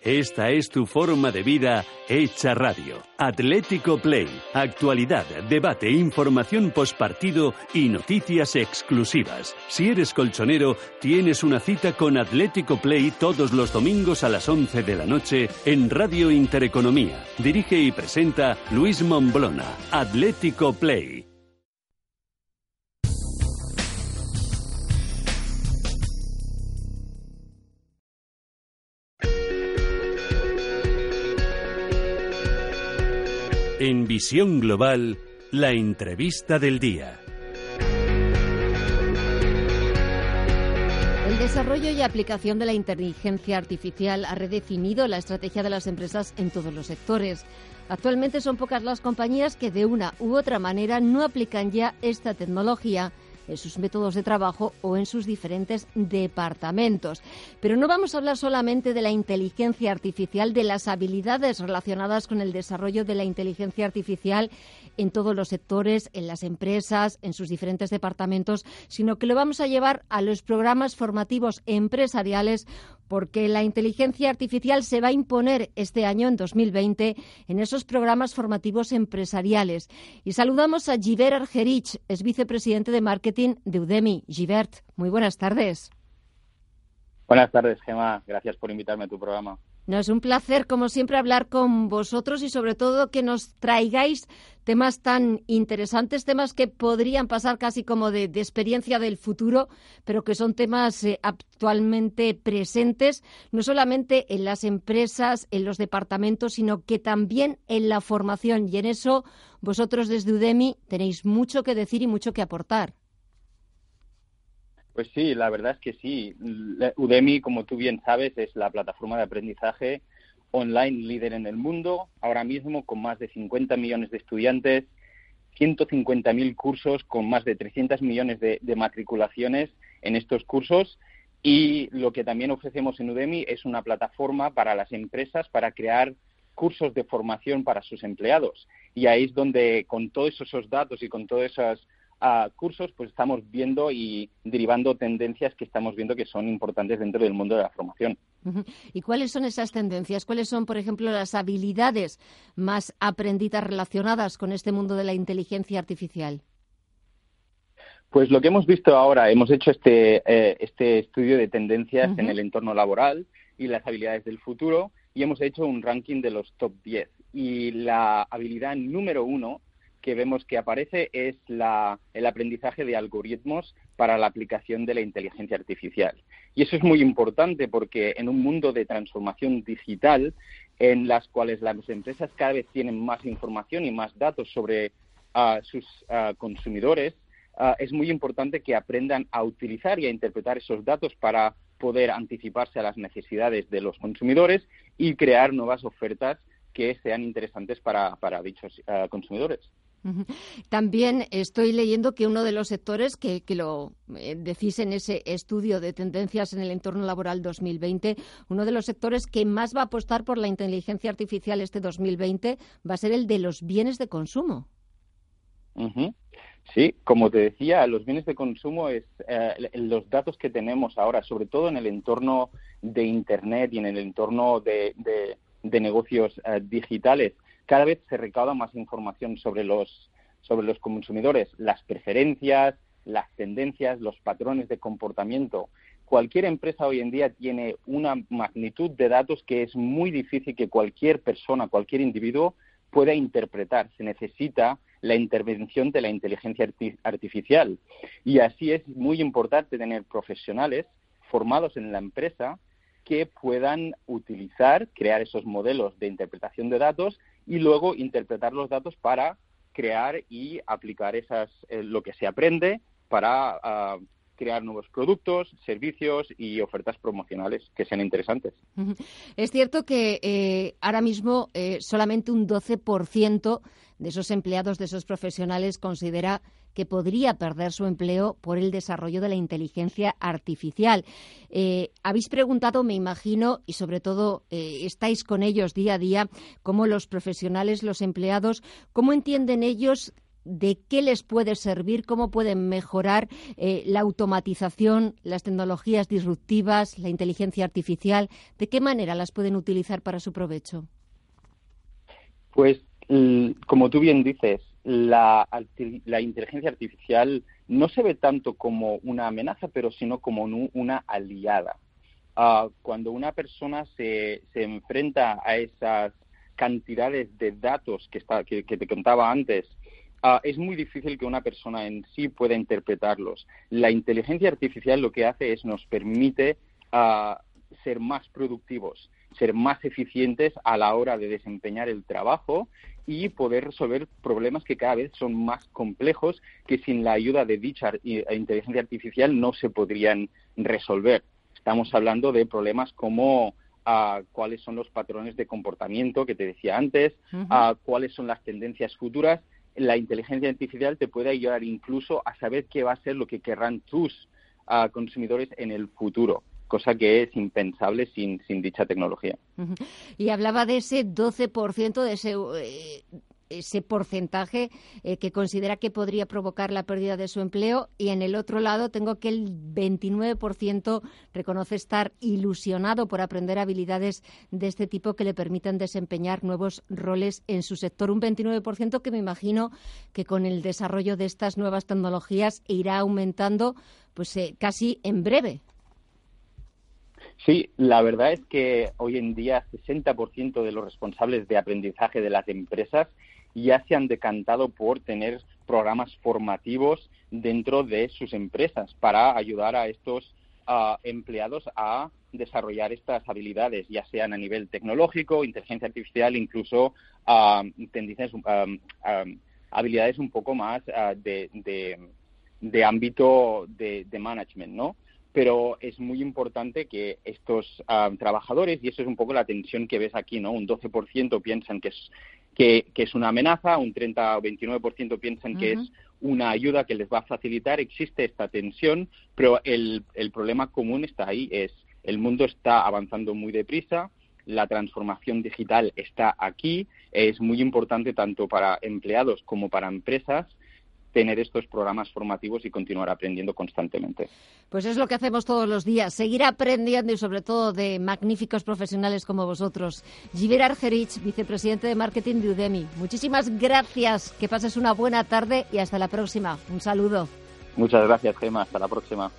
Esta es tu forma de vida hecha radio. Atlético Play. Actualidad, debate, información postpartido y noticias exclusivas. Si eres colchonero, tienes una cita con Atlético Play todos los domingos a las 11 de la noche en Radio Intereconomía. Dirige y presenta Luis Momblona. Atlético Play. En Visión Global, la entrevista del día. El desarrollo y aplicación de la inteligencia artificial ha redefinido la estrategia de las empresas en todos los sectores. Actualmente son pocas las compañías que de una u otra manera no aplican ya esta tecnología en sus métodos de trabajo o en sus diferentes departamentos. Pero no vamos a hablar solamente de la inteligencia artificial, de las habilidades relacionadas con el desarrollo de la inteligencia artificial en todos los sectores, en las empresas, en sus diferentes departamentos, sino que lo vamos a llevar a los programas formativos empresariales porque la inteligencia artificial se va a imponer este año, en 2020, en esos programas formativos empresariales. Y saludamos a Giver Argerich, es vicepresidente de marketing de Udemy. Givert, muy buenas tardes. Buenas tardes, Gemma. Gracias por invitarme a tu programa. No, es un placer, como siempre, hablar con vosotros y sobre todo que nos traigáis temas tan interesantes, temas que podrían pasar casi como de, experiencia del futuro, pero que son temas eh, actualmente presentes, no solamente en las empresas, en los departamentos, sino que también en la formación. Y en eso vosotros desde Udemy tenéis mucho que decir y mucho que aportar. Pues sí, la verdad es que sí. Udemy, como tú bien sabes, es la plataforma de aprendizaje online líder en el mundo, ahora mismo con más de 50 millones de estudiantes, 150.000 cursos con más de 300 millones de, de, matriculaciones en estos cursos y lo que también ofrecemos en Udemy es una plataforma para las empresas para crear cursos de formación para sus empleados. Y ahí es donde, con todos esos datos y con todos esos ah, cursos, pues estamos viendo y derivando tendencias que estamos viendo que son importantes dentro del mundo de la formación. ¿Y cuáles son esas tendencias? ¿Cuáles son, por ejemplo, las habilidades más aprendidas relacionadas con este mundo de la inteligencia artificial? Pues lo que hemos visto ahora, hemos hecho este, eh, este estudio de tendencias en el entorno laboral y las habilidades del futuro y hemos hecho un ranking de los top 10. Y la habilidad número uno que vemos que aparece es la, el aprendizaje de algoritmos para la aplicación de la inteligencia artificial. Y eso es muy importante porque en un mundo de transformación digital, en las cuales las empresas cada vez tienen más información y más datos sobre ah, sus ah, consumidores, Ah, es muy importante que aprendan a utilizar y a interpretar esos datos para poder anticiparse a las necesidades de los consumidores y crear nuevas ofertas que sean interesantes para, dichos consumidores. También estoy leyendo que uno de los sectores que, lo eh, decís en ese estudio de tendencias en el entorno laboral 2020, uno de los sectores que más va a apostar por la inteligencia artificial este 2020 va a ser el de los bienes de consumo. Sí, como te decía, los bienes de consumo es eh, los datos que tenemos ahora, sobre todo en el entorno de Internet y en el entorno de, negocios eh, digitales. Cada vez se recauda más información sobre los sobre los consumidores, las preferencias, las tendencias, los patrones de comportamiento. Cualquier empresa hoy en día tiene una magnitud de datos que es muy difícil que cualquier persona, cualquier individuo pueda interpretar. Se necesita la intervención de la inteligencia artificial. Y así es muy importante tener profesionales formados en la empresa que puedan utilizar, crear esos modelos de interpretación de datos y luego interpretar los datos para crear y aplicar esas, eh, lo que se aprende para ah, crear nuevos productos, servicios y ofertas promocionales que sean interesantes. Es cierto que eh, ahora mismo eh, solamente un 12% de esos empleados, de esos profesionales, considera que podría perder su empleo por el desarrollo de la inteligencia artificial. Eh, habéis preguntado, me imagino, y sobre todo estáis con ellos día a día, cómo los profesionales, los empleados, cómo entienden ellos de qué les puede servir, cómo pueden mejorar eh, la automatización, las tecnologías disruptivas, la inteligencia artificial, de qué manera las pueden utilizar para su provecho. Pues, como tú bien dices, la, inteligencia artificial no se ve tanto como una amenaza, pero sino como una aliada. Ah, cuando una persona se, se enfrenta a esas cantidades de datos que, te contaba antes, Ah, es muy difícil que una persona en sí pueda interpretarlos. La inteligencia artificial lo que hace es nos permite ah, ser más productivos, ser más eficientes a la hora de desempeñar el trabajo y poder resolver problemas que cada vez son más complejos que sin la ayuda de dicha inteligencia artificial no se podrían resolver. Estamos hablando de problemas como ah, cuáles son los patrones de comportamiento que te decía antes, cuáles son las tendencias futuras. La inteligencia artificial te puede ayudar incluso a saber qué va a ser lo que querrán tus ah, consumidores en el futuro cosa que es impensable sin, sin dicha tecnología. Y hablaba de ese 12%, de ese eh, ese porcentaje eh, que considera que podría provocar la pérdida de su empleo y en el otro lado tengo que el 29% reconoce estar ilusionado por aprender habilidades de este tipo que le permitan desempeñar nuevos roles en su sector. Un 29% que me imagino que con el desarrollo de estas nuevas tecnologías irá aumentando pues eh, casi en breve. Sí, la verdad es que hoy en día 60% de los responsables de aprendizaje de las empresas ya se han decantado por tener programas formativos dentro de sus empresas para ayudar a estos empleados a desarrollar estas habilidades, ya sean a nivel tecnológico, inteligencia artificial, incluso habilidades un poco más de, ámbito de, management, ¿no? Pero es muy importante que estos trabajadores, y eso es un poco la tensión que ves aquí, ¿no? Un 12% piensan que es que, es una amenaza, un 30 o 29% piensan que es una ayuda que les va a facilitar, existe esta tensión, pero el, el problema común está ahí, es el mundo está avanzando muy deprisa, la transformación digital está aquí. Es muy importante tanto para empleados como para empresas tener estos programas formativos y continuar aprendiendo constantemente. Pues es lo que hacemos todos los días, seguir aprendiendo y sobre todo de magníficos profesionales como vosotros. Giver Argerich, vicepresidente de marketing de Udemy. Muchísimas gracias, que pases una buena tarde y hasta la próxima. Un saludo. Muchas gracias, Gemma. Hasta la próxima.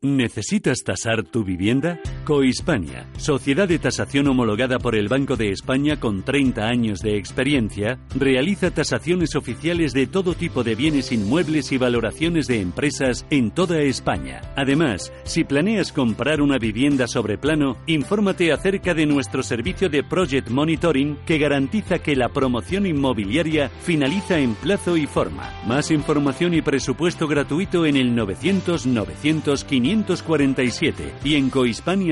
¿Necesitas tasar tu vivienda? Cohispania, sociedad de tasación homologada por el Banco de España con 30 años de experiencia, realiza tasaciones oficiales de todo tipo de bienes inmuebles y valoraciones de empresas en toda España. Además, si planeas comprar una vivienda sobre plano, infórmate acerca de nuestro servicio de Project Monitoring que garantiza que la promoción inmobiliaria finaliza en plazo y forma. Más información y presupuesto gratuito en el 900 900 500 547 y en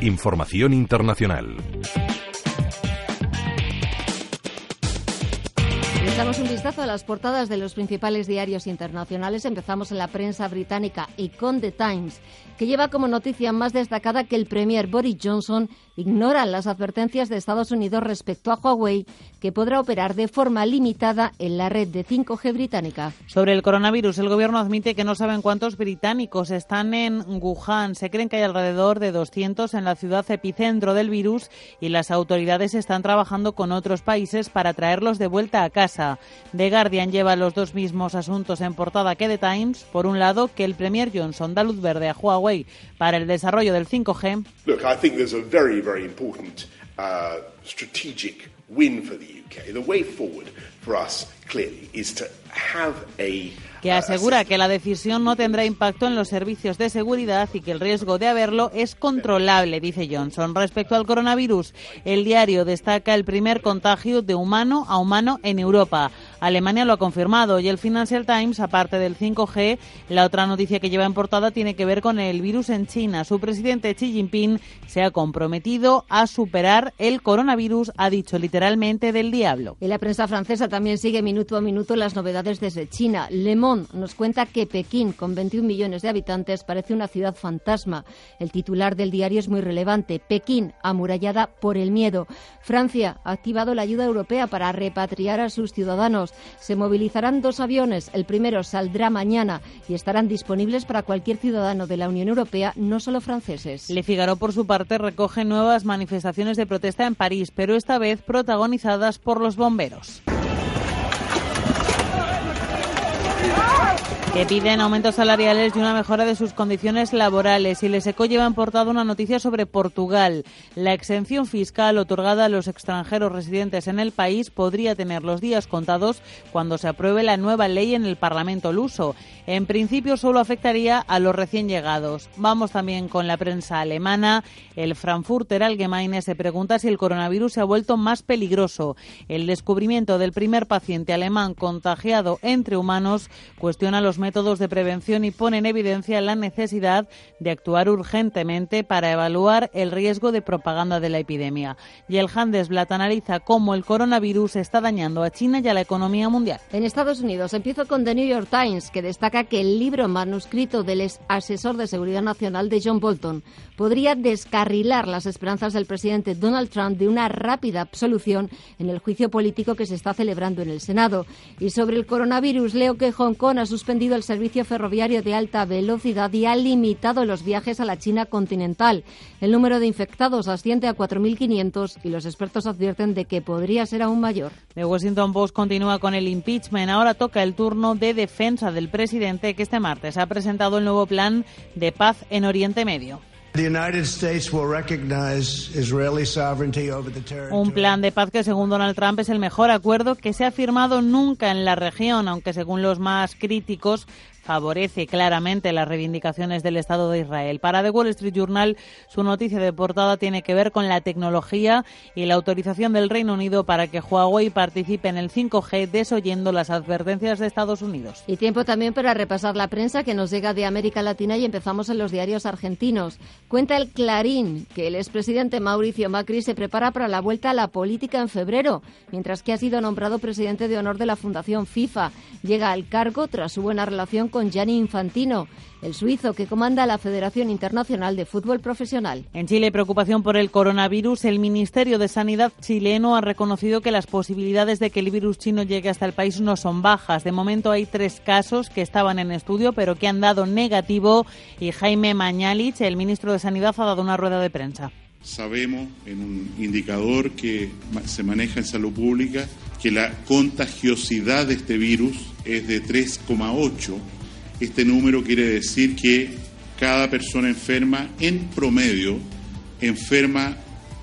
Información internacional. Damos un vistazo a las portadas de los principales diarios internacionales. Empezamos en la prensa británica y con The Times, que lleva como noticia más destacada que el Premier Boris Johnson ignora las advertencias de Estados Unidos respecto a Huawei, que podrá operar de forma limitada en la red de 5G británica. Sobre el coronavirus, el gobierno admite que no saben cuántos británicos están en Wuhan. Se creen que hay alrededor de 200 en la ciudad epicentro del virus y las autoridades están trabajando con otros países para traerlos de vuelta a casa. The Guardian lleva los dos mismos asuntos en portada que The Times. Por un lado, que el Premier Johnson da luz verde a Huawei para el desarrollo del 5G. Look, I think there's a very, very important uh, strategic win for the UK. The way forward for us, clearly, is to have a que asegura que la decisión no tendrá impacto en los servicios de seguridad y que el riesgo de haberlo es controlable, dice Johnson. Respecto al coronavirus, el diario destaca el primer contagio de humano a humano en Europa. Alemania lo ha confirmado y el Financial Times, aparte del 5G, la otra noticia que lleva en portada tiene que ver con el virus en China. Su presidente Xi Jinping se ha comprometido a superar el coronavirus, ha dicho literalmente del diablo. Y la prensa francesa también sigue minuto a minuto las novedades desde China. Le Monde nos cuenta que Pekín, con 21 millones de habitantes, parece una ciudad fantasma. El titular del diario es muy relevante. Pekín, amurallada por el miedo. Francia ha activado la ayuda europea para repatriar a sus ciudadanos. Se movilizarán dos aviones. El primero saldrá mañana y estarán disponibles para cualquier ciudadano de la Unión Europea, no solo franceses. Le Figaro, por su parte, recoge nuevas manifestaciones de protesta en París, pero esta vez protagonizadas por los bomberos. Que piden aumentos salariales y una mejora de sus condiciones laborales. Y les eco lleva en portada una noticia sobre Portugal. La exención fiscal otorgada a los extranjeros residentes en el país podría tener los días contados cuando se apruebe la nueva ley en el Parlamento luso. En principio solo afectaría a los recién llegados. Vamos también con la prensa alemana. El Frankfurter Allgemeine se pregunta si el coronavirus se ha vuelto más peligroso. El descubrimiento del primer paciente alemán contagiado entre humanos cuestiona los métodos de prevención y pone en evidencia la necesidad de actuar urgentemente para evaluar el riesgo de propaganda de la epidemia. Y el Handelsblatt analiza cómo el coronavirus está dañando a China y a la economía mundial. En Estados Unidos empiezo con The New York Times, que destaca que el libro manuscrito del asesor de seguridad nacional de John Bolton podría descarrilar las esperanzas del presidente Donald Trump de una rápida absolución en el juicio político que se está celebrando en el Senado. Y sobre el coronavirus, leo que Hong Kong ha suspendido el servicio ferroviario de alta velocidad y ha limitado los viajes a la China continental. El número de infectados asciende a 4.500 y los expertos advierten de que podría ser aún mayor. The Washington Post continúa con el impeachment. Ahora toca el turno de defensa del presidente que este martes ha presentado el nuevo plan de paz en Oriente Medio. Un plan de paz que, según Donald Trump, es el mejor acuerdo que se ha firmado nunca en la región, aunque según los más críticos favorece claramente las reivindicaciones del Estado de Israel. Para The Wall Street Journal, su noticia de portada tiene que ver con la tecnología y la autorización del Reino Unido para que Huawei participe en el 5G, desoyendo las advertencias de Estados Unidos. Y tiempo también para repasar la prensa que nos llega de América Latina y empezamos en los diarios argentinos. Cuenta el Clarín que el expresidente Mauricio Macri se prepara para la vuelta a la política en febrero, mientras que ha sido nombrado presidente de honor de la Fundación FIFA. Llega al cargo tras su buena relación con con Gianni Infantino, el suizo que comanda la Federación Internacional de Fútbol Profesional. En Chile, preocupación por el coronavirus. El Ministerio de Sanidad chileno ha reconocido que las posibilidades de que el virus chino llegue hasta el país no son bajas. De momento hay tres casos que estaban en estudio, pero que han dado negativo. Y Jaime Mañalich, el ministro de Sanidad, ha dado una rueda de prensa. Sabemos en un indicador que se maneja en salud pública que la contagiosidad de este virus es de 3,8 este número quiere decir que cada persona enferma, en promedio, enferma,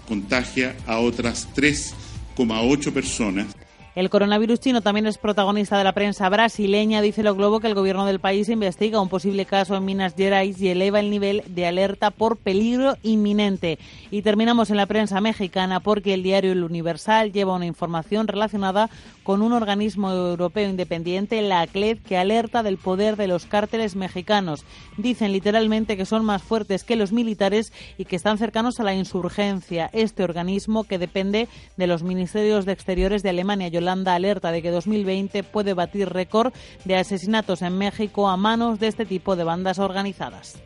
contagia a otras 3,8 personas el coronavirus chino también es protagonista de la prensa brasileña. Dice lo Globo que el gobierno del país investiga un posible caso en Minas Gerais y eleva el nivel de alerta por peligro inminente. Y terminamos en la prensa mexicana porque el diario El Universal lleva una información relacionada con un organismo europeo independiente, la ACLED, que alerta del poder de los cárteles mexicanos. Dicen literalmente que son más fuertes que los militares y que están cercanos a la insurgencia. Este organismo, que depende de los ministerios de Exteriores de Alemania y Holanda alerta de que 2020 puede batir récord de asesinatos en México a manos de este tipo de bandas organizadas.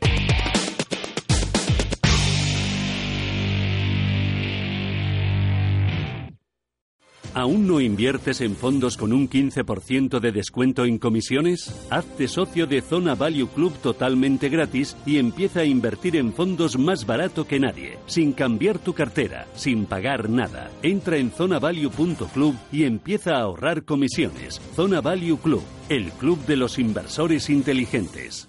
¿Aún no inviertes en fondos con un 15% de descuento en comisiones? Hazte socio de Zona Value Club totalmente gratis y empieza a invertir en fondos más barato que nadie, sin cambiar tu cartera, sin pagar nada. Entra en zonavalue.club y empieza a ahorrar comisiones. Zona Value Club, el club de los inversores inteligentes.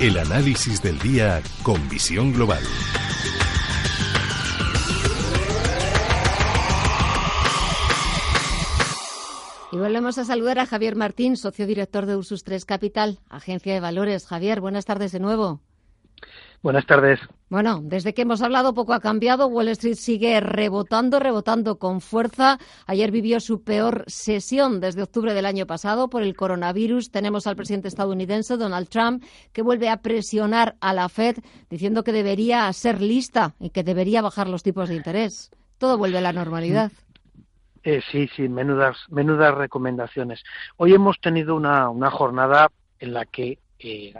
El análisis del día con visión global. Y volvemos a saludar a Javier Martín, socio director de Ursus 3 Capital, agencia de valores. Javier, buenas tardes de nuevo. Buenas tardes. Bueno, desde que hemos hablado poco ha cambiado. Wall Street sigue rebotando, rebotando con fuerza. Ayer vivió su peor sesión desde octubre del año pasado por el coronavirus. Tenemos al presidente estadounidense, Donald Trump, que vuelve a presionar a la Fed diciendo que debería ser lista y que debería bajar los tipos de interés. Todo vuelve a la normalidad. Eh, sí, sí, menudas, menudas recomendaciones. Hoy hemos tenido una, una jornada en la que eh,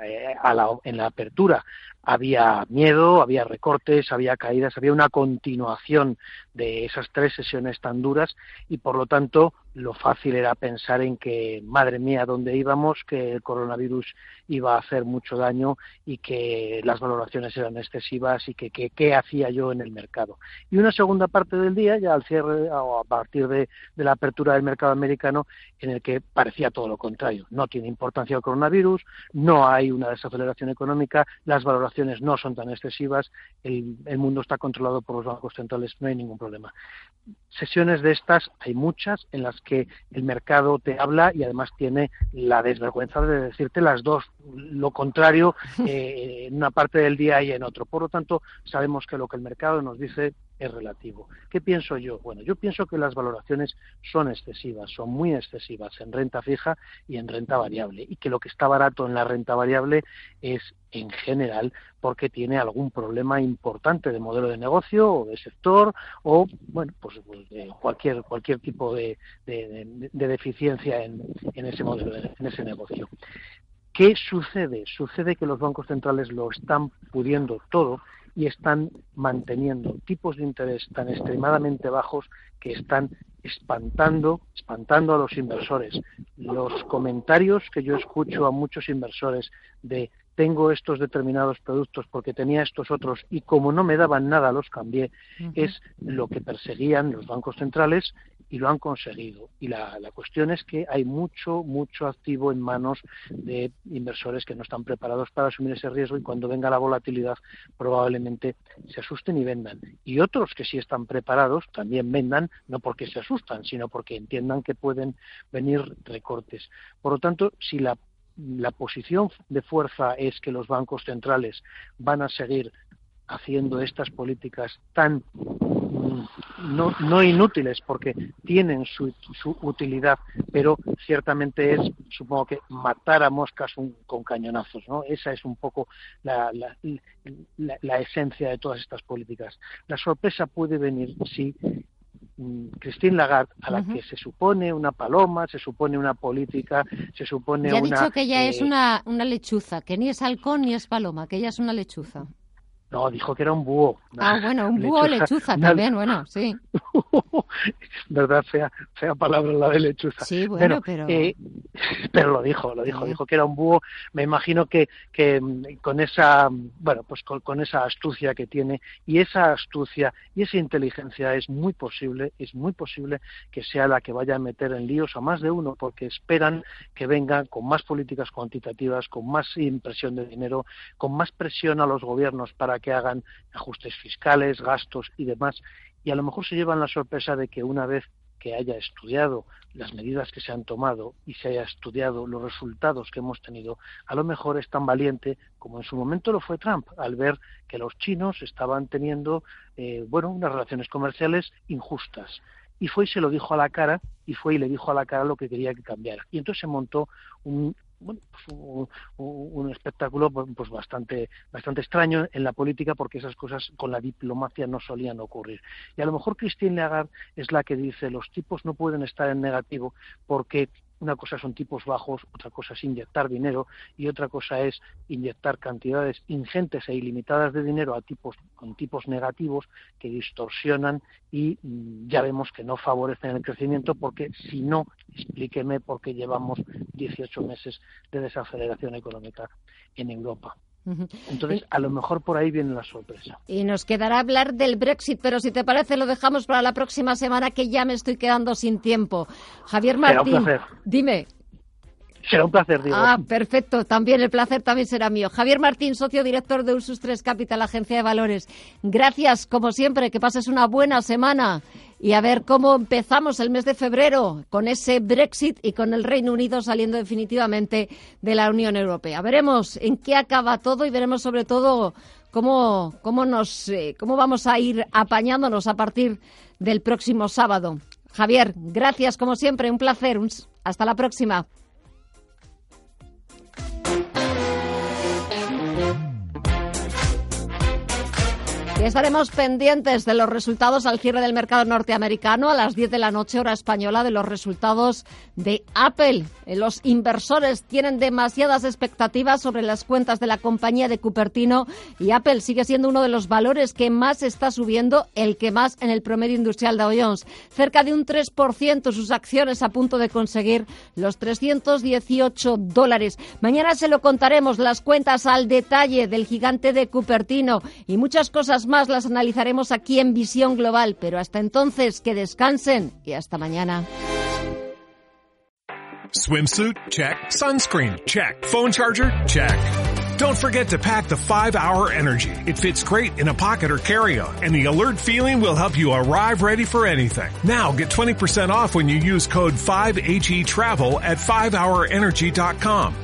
en la apertura había miedo, había recortes, había caídas, había una continuación de esas tres sesiones tan duras y por lo tanto lo fácil era pensar en que, madre mía, dónde íbamos, que el coronavirus iba a hacer mucho daño y que las valoraciones eran excesivas y que qué hacía yo en el mercado. Y una segunda parte del día, ya al cierre o a partir de, la apertura del mercado americano, en el que parecía todo lo contrario. No tiene importancia el coronavirus, no hay una desaceleración económica, las valoraciones no son tan excesivas, el, el mundo está controlado por los bancos centrales, no hay ningún problema. Sesiones de estas hay muchas en las que el mercado te habla y además tiene la desvergüenza de decirte las dos, lo contrario eh, en una parte del día y en otro. Por lo tanto, sabemos que lo que el mercado nos dice es relativo. ¿Qué pienso yo? Bueno, yo pienso que las valoraciones son excesivas, son muy excesivas en renta fija y en renta variable, y que lo que está barato en la renta variable es en general porque tiene algún problema importante de modelo de negocio o de sector o bueno pues, pues cualquier cualquier tipo de, deficiencia en, en, ese modelo en ese negocio ¿Qué sucede? Sucede que los bancos centrales lo están pudiendo todo y están manteniendo tipos de interés tan extremadamente bajos que están espantando, espantando a los inversores. Los comentarios que yo escucho a muchos inversores de tengo estos determinados productos porque tenía estos otros y como no me daban nada los cambié, es lo que perseguían los bancos centrales y lo han conseguido. Y la, cuestión es que hay mucho, mucho activo en manos de inversores que no están preparados para asumir ese riesgo y cuando venga la volatilidad probablemente se asusten y vendan. Y otros que sí están preparados también vendan, no porque se asustan, sino porque entiendan que pueden venir recortes. Por lo tanto, si la la posición de fuerza es que los bancos centrales van a seguir haciendo estas políticas tan mm, no, no inútiles porque tienen su, su, utilidad, pero ciertamente es, supongo que, matar a moscas con cañonazos. ¿no? Esa es un poco la, la, la, esencia de todas estas políticas. La sorpresa puede venir si Mm, Christine Lagarde, a la que se supone una paloma, se supone una política, se supone ya una... ha dicho que ella es eh, una, una lechuza, que ni es halcón ni es paloma, que ella es una lechuza. No, dijo que era un búho. Ah, bueno, un búho lechuza, también, bueno, sí. ¿Verdad? Fea, fea palabra la de lechuza. Sí, bueno, pero... Eh, pero lo dijo, lo dijo, dijo que era un búho. Me imagino que, que mm, con esa, bueno, pues con, con, esa astucia que tiene y esa astucia y esa inteligencia es muy posible, es muy posible que sea la que vaya a meter en líos a más de uno porque esperan que venga con más políticas cuantitativas, con más impresión de dinero, con más presión a los gobiernos para que hagan ajustes fiscales, gastos y demás, y a lo mejor se llevan la sorpresa de que una vez que haya estudiado las medidas que se han tomado y se haya estudiado los resultados que hemos tenido, a lo mejor es tan valiente como en su momento lo fue Trump, al ver que los chinos estaban teniendo, eh, bueno, unas relaciones comerciales injustas. Y fue y se lo dijo a la cara, y fue y le dijo a la cara lo que quería que cambiara. Y entonces se montó un, bueno, pues un, espectáculo pues, pues bastante, bastante extraño en la política porque esas cosas con la diplomacia no solían ocurrir. Y a lo mejor Christine Lagarde es la que dice los tipos no pueden estar en negativo porque una cosa son tipos bajos, otra cosa es inyectar dinero y otra cosa es inyectar cantidades ingentes e ilimitadas de dinero a tipos con tipos negativos que distorsionan y mm, ya vemos que no favorecen el crecimiento porque si no, explíqueme por qué llevamos 18 meses de desaceleración económica en Europa. Entonces, a lo mejor por ahí viene la sorpresa. Y nos quedará hablar del Brexit, pero si te parece lo dejamos para la próxima semana que ya me estoy quedando sin tiempo. Javier Martín, dime. Será un placer, Diego. Ah, perfecto. También el placer también será mío. Javier Martín, socio director de Ursus 3 Capital, agencia de valores. Gracias, como siempre. Que pases una buena semana y a ver cómo empezamos el mes de febrero con ese Brexit y con el Reino Unido saliendo definitivamente de la Unión Europea. Veremos en qué acaba todo y veremos sobre todo cómo, cómo, nos, eh, cómo vamos a ir apañándonos a partir del próximo sábado. Javier, gracias como siempre, un placer. Hasta la próxima. Estaremos pendientes de los resultados al cierre del mercado norteamericano a las 10 de la noche hora española de los resultados de Apple. Eh, los inversores tienen demasiadas expectativas sobre las cuentas de la compañía de Cupertino y Apple sigue siendo uno de los valores que más está subiendo, el que más en el promedio industrial de Jones. Cerca de un 3% sus acciones a punto de conseguir los 318 dólares. Mañana se lo contaremos las cuentas al detalle del gigante de Cupertino y muchas cosas más más las analizaremos aquí en Visión Global, pero hasta entonces que descansen y hasta mañana. Swimsuit? Check. Sunscreen? Check. Phone charger? Check. Don't forget to pack the 5-Hour Energy. It fits great in a pocket or carry-on, and the alert feeling will help you arrive ready for anything. Now get 20% off when you use code 5HE Travel at 5hourenergy.com.